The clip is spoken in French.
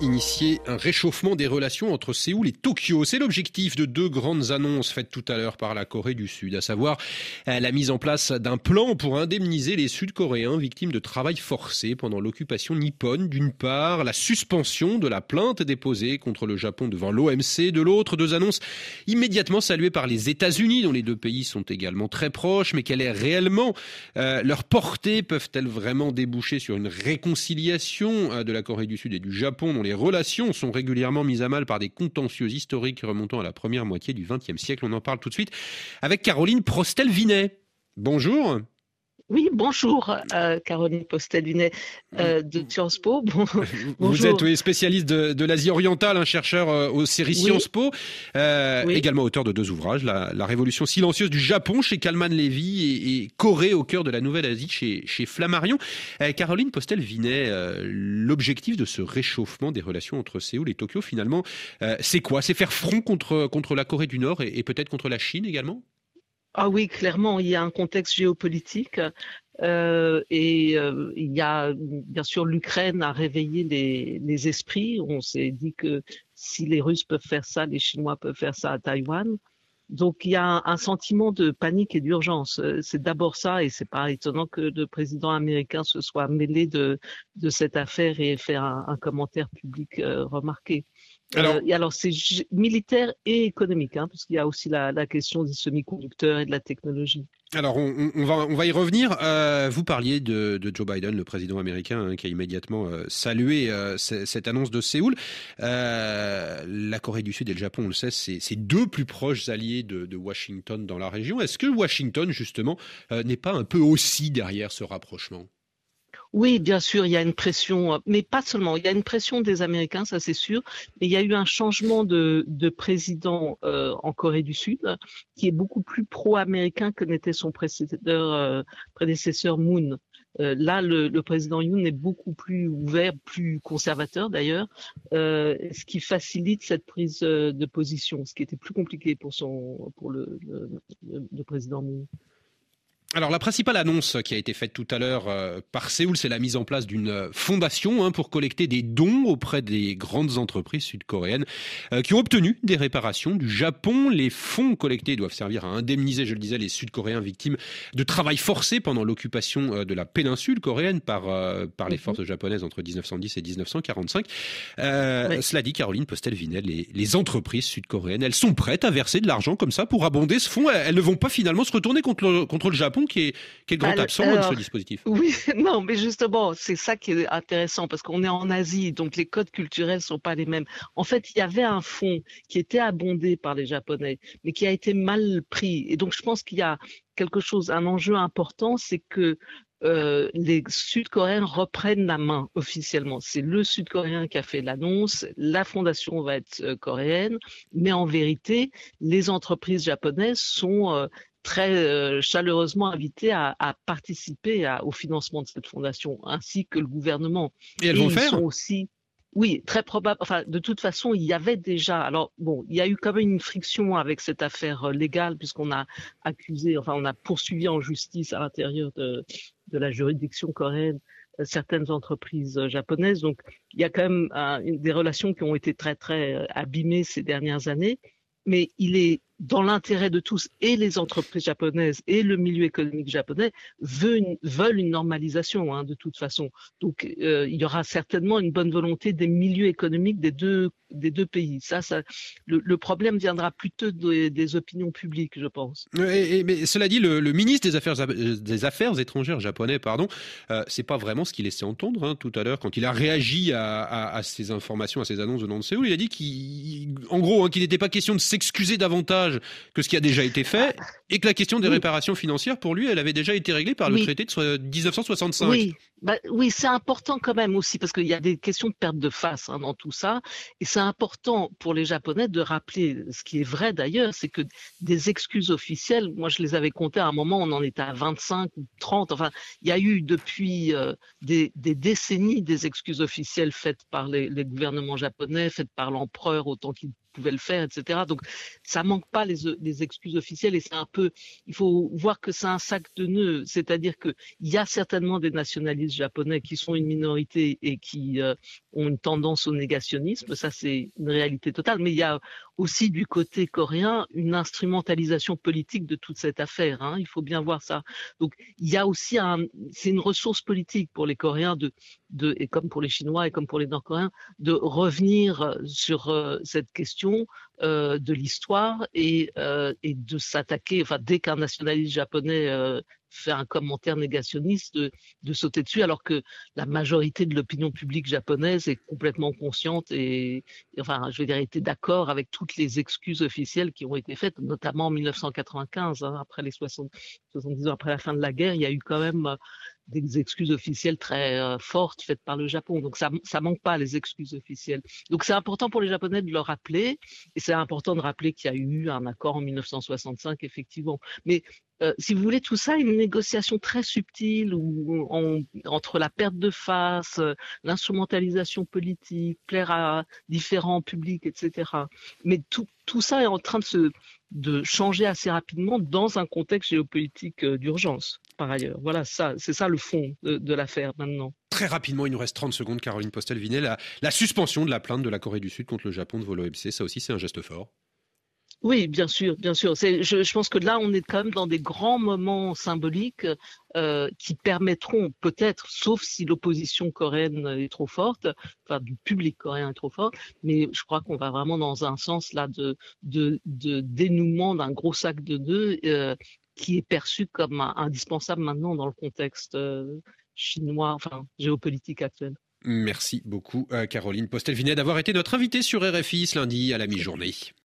initier un réchauffement des relations entre Séoul et Tokyo. C'est l'objectif de deux grandes annonces faites tout à l'heure par la Corée du Sud, à savoir euh, la mise en place d'un plan pour indemniser les Sud-Coréens victimes de travail forcé pendant l'occupation nippone, d'une part, la suspension de la plainte déposée contre le Japon devant l'OMC, de l'autre, deux annonces immédiatement saluées par les États-Unis, dont les deux pays sont également très proches, mais quelle est réellement euh, leur portée? Peuvent-elles vraiment déboucher sur une réconciliation euh, de la Corée du Sud et du Japon, relations sont régulièrement mises à mal par des contentieux historiques remontant à la première moitié du XXe siècle. On en parle tout de suite avec Caroline Prostel-Vinet. Bonjour. Oui, bonjour, euh, Caroline Postel-Vinet euh, de Sciences Po. Vous êtes spécialiste de, l'Asie orientale, un chercheur euh, aux séries Sciences Po, également auteur de deux ouvrages, la, Révolution silencieuse du Japon chez Kalman Levy et, Corée au cœur de la Nouvelle-Asie chez, chez Flammarion. Caroline Postel-Vinet, l'objectif de ce réchauffement des relations entre Séoul et Tokyo, finalement, c'est quoi? C'est faire front contre, contre la Corée du Nord et peut-être contre la Chine également? Ah oui, clairement, il y a un contexte géopolitique euh, et euh, il y a bien sûr l'Ukraine a réveillé les, esprits. On s'est dit que si les Russes peuvent faire ça, les Chinois peuvent faire ça à Taïwan. Donc il y a un, sentiment de panique et d'urgence. C'est d'abord ça, et c'est pas étonnant que le président américain se soit mêlé de, cette affaire et fait un, un commentaire public euh, remarqué. Alors, euh, alors c'est militaire et économique, hein, parce qu'il y a aussi la, la, question des semi-conducteurs et de la technologie. Alors, on, on, va, on va y revenir. Euh, vous parliez de, de, Joe Biden, le président américain, hein, qui a immédiatement euh, salué euh, cette annonce de Séoul. La Corée du Sud et le Japon, on le sait, c'est deux plus proches alliés de, de Washington dans la région. Est-ce que Washington, justement, n'est pas un peu aussi derrière ce rapprochement? Oui, bien sûr, il y a une pression, euh, mais pas seulement. Il y a une pression des Américains, ça c'est sûr. Mais il y a eu un changement de, président euh, en Corée du Sud qui est beaucoup plus pro-américain que n'était son euh, prédécesseur Moon. là, le, président Yoon est beaucoup plus ouvert, plus conservateur d'ailleurs, ce qui facilite cette prise de position, ce qui était plus compliqué pour son pour le président Moon. Alors la principale annonce qui a été faite tout à l'heure euh, par Séoul, c'est la mise en place d'une fondation hein, pour collecter des dons auprès des grandes entreprises sud-coréennes euh, qui ont obtenu des réparations du Japon. Les fonds collectés doivent servir à indemniser, je le disais, les Sud-Coréens victimes de travail forcé pendant l'occupation euh, de la péninsule coréenne par, par les mhm. forces japonaises entre 1910 et 1945. Cela dit, Caroline Postel-Vinel, les, les, entreprises sud-coréennes, elles sont prêtes à verser de l'argent comme ça pour abonder ce fonds. Elles, ne vont pas finalement se retourner contre le, contre le Japon qui est, qui est le grand absent de ce dispositif. Oui, non, mais justement, c'est ça qui est intéressant parce qu'on est en Asie, donc les codes culturels sont pas les mêmes. En fait, il y avait un fonds qui était abondé par les Japonais, mais qui a été mal pris. Et donc, je pense qu'il y a quelque chose, un enjeu important, c'est que euh, les Sud-Coréens reprennent la main officiellement. C'est le Sud-Coréen qui a fait l'annonce, la fondation va être euh, coréenne, mais en vérité, les entreprises japonaises sont euh, très euh, chaleureusement invités à, à participer à, au financement de cette fondation, ainsi que le gouvernement. Et elles vont faire aussi. Oui, très probable. Enfin, de toute façon, il y avait déjà. Alors, bon, il y a eu quand même une friction avec cette affaire euh, légale, puisqu'on a accusé, enfin, on a poursuivi en justice à l'intérieur de, de la juridiction coréenne euh, certaines entreprises japonaises. Donc, il y a quand même des relations qui ont été très, très abîmées ces dernières années. Mais il est dans l'intérêt de tous, et les entreprises japonaises et le milieu économique japonais veulent une, normalisation hein, de toute façon. Donc euh, il y aura certainement une bonne volonté des milieux économiques des deux, pays. Ça, le, problème viendra plutôt des, opinions publiques, je pense. Mais cela dit, le, ministre des Affaires, des Affaires étrangères japonais, pardon, euh, c'est pas vraiment ce qu'il laissait entendre hein, tout à l'heure quand il a réagi à, à, ces informations, à ces annonces de Séoul. Il a dit qu'en gros, hein, qu'il n'était pas question de s'excuser davantage que ce qui a déjà été fait, et que la question des réparations financières, pour lui, elle avait déjà été réglée par le traité de 1965. Oui, bah, oui c'est important quand même aussi, parce qu'il y a des questions de perte de face hein, dans tout ça, et c'est important pour les Japonais de rappeler, ce qui est vrai d'ailleurs, c'est que des excuses officielles, moi je les avais comptées à un moment, on en était à 25 ou 30, enfin, il y a eu depuis euh, des, décennies des excuses officielles faites par les, les gouvernements japonais, faites par l'empereur autant qu'il pouvaient le faire, etc. Donc, ça manque pas les, excuses officielles et c'est un peu, il faut voir que c'est un sac de nœuds, c'est-à-dire qu'il y a certainement des nationalistes japonais qui sont une minorité et qui euh, ont une tendance au négationnisme, ça c'est une réalité totale, mais il y a aussi du côté coréen une instrumentalisation politique de toute cette affaire, hein, il faut bien voir ça. Donc, il y a aussi un, c'est une ressource politique pour les Coréens de, de, et comme pour les Chinois et comme pour les Nord-Coréens, de revenir sur euh, cette question euh, de l'histoire et, euh, et, de s'attaquer, enfin, dès qu'un nationaliste japonais euh, fait un commentaire négationniste, de, sauter dessus, alors que la majorité de l'opinion publique japonaise est complètement consciente et, enfin, je veux dire, était d'accord avec toutes les excuses officielles qui ont été faites, notamment en 1995, hein, après les 60, 70 ans après la fin de la guerre, il y a eu quand même des excuses officielles très euh, fortes faites par le Japon. Donc ça ça manque pas les excuses officielles. Donc c'est important pour les Japonais de le rappeler et c'est important de rappeler qu'il y a eu un accord en 1965 effectivement. Mais euh, si vous voulez, tout ça, une négociation très subtile où entre la perte de face, euh, l'instrumentalisation politique, plaire à différents publics, etc. Mais tout, tout ça est en train de, se, de changer assez rapidement dans un contexte géopolitique euh, d'urgence, par ailleurs. Voilà, ça, c'est ça le fond de, l'affaire maintenant. Très rapidement, il nous reste 30 secondes, Caroline Postel-Vinet. La, la suspension de la plainte de la Corée du Sud contre le Japon de vol OMC, ça aussi, c'est un geste fort. Oui, bien sûr, bien sûr. Je, pense que là, on est quand même dans des grands moments symboliques euh, qui permettront peut-être, sauf si l'opposition coréenne est trop forte, enfin du public coréen est trop fort, mais je crois qu'on va vraiment dans un sens là de, dénouement d'un gros sac de nœuds euh, qui est perçu comme indispensable maintenant dans le contexte euh, chinois, enfin géopolitique actuel. Merci beaucoup, Caroline Postel-Vinet, d'avoir été notre invitée sur RFI ce lundi à la mi-journée.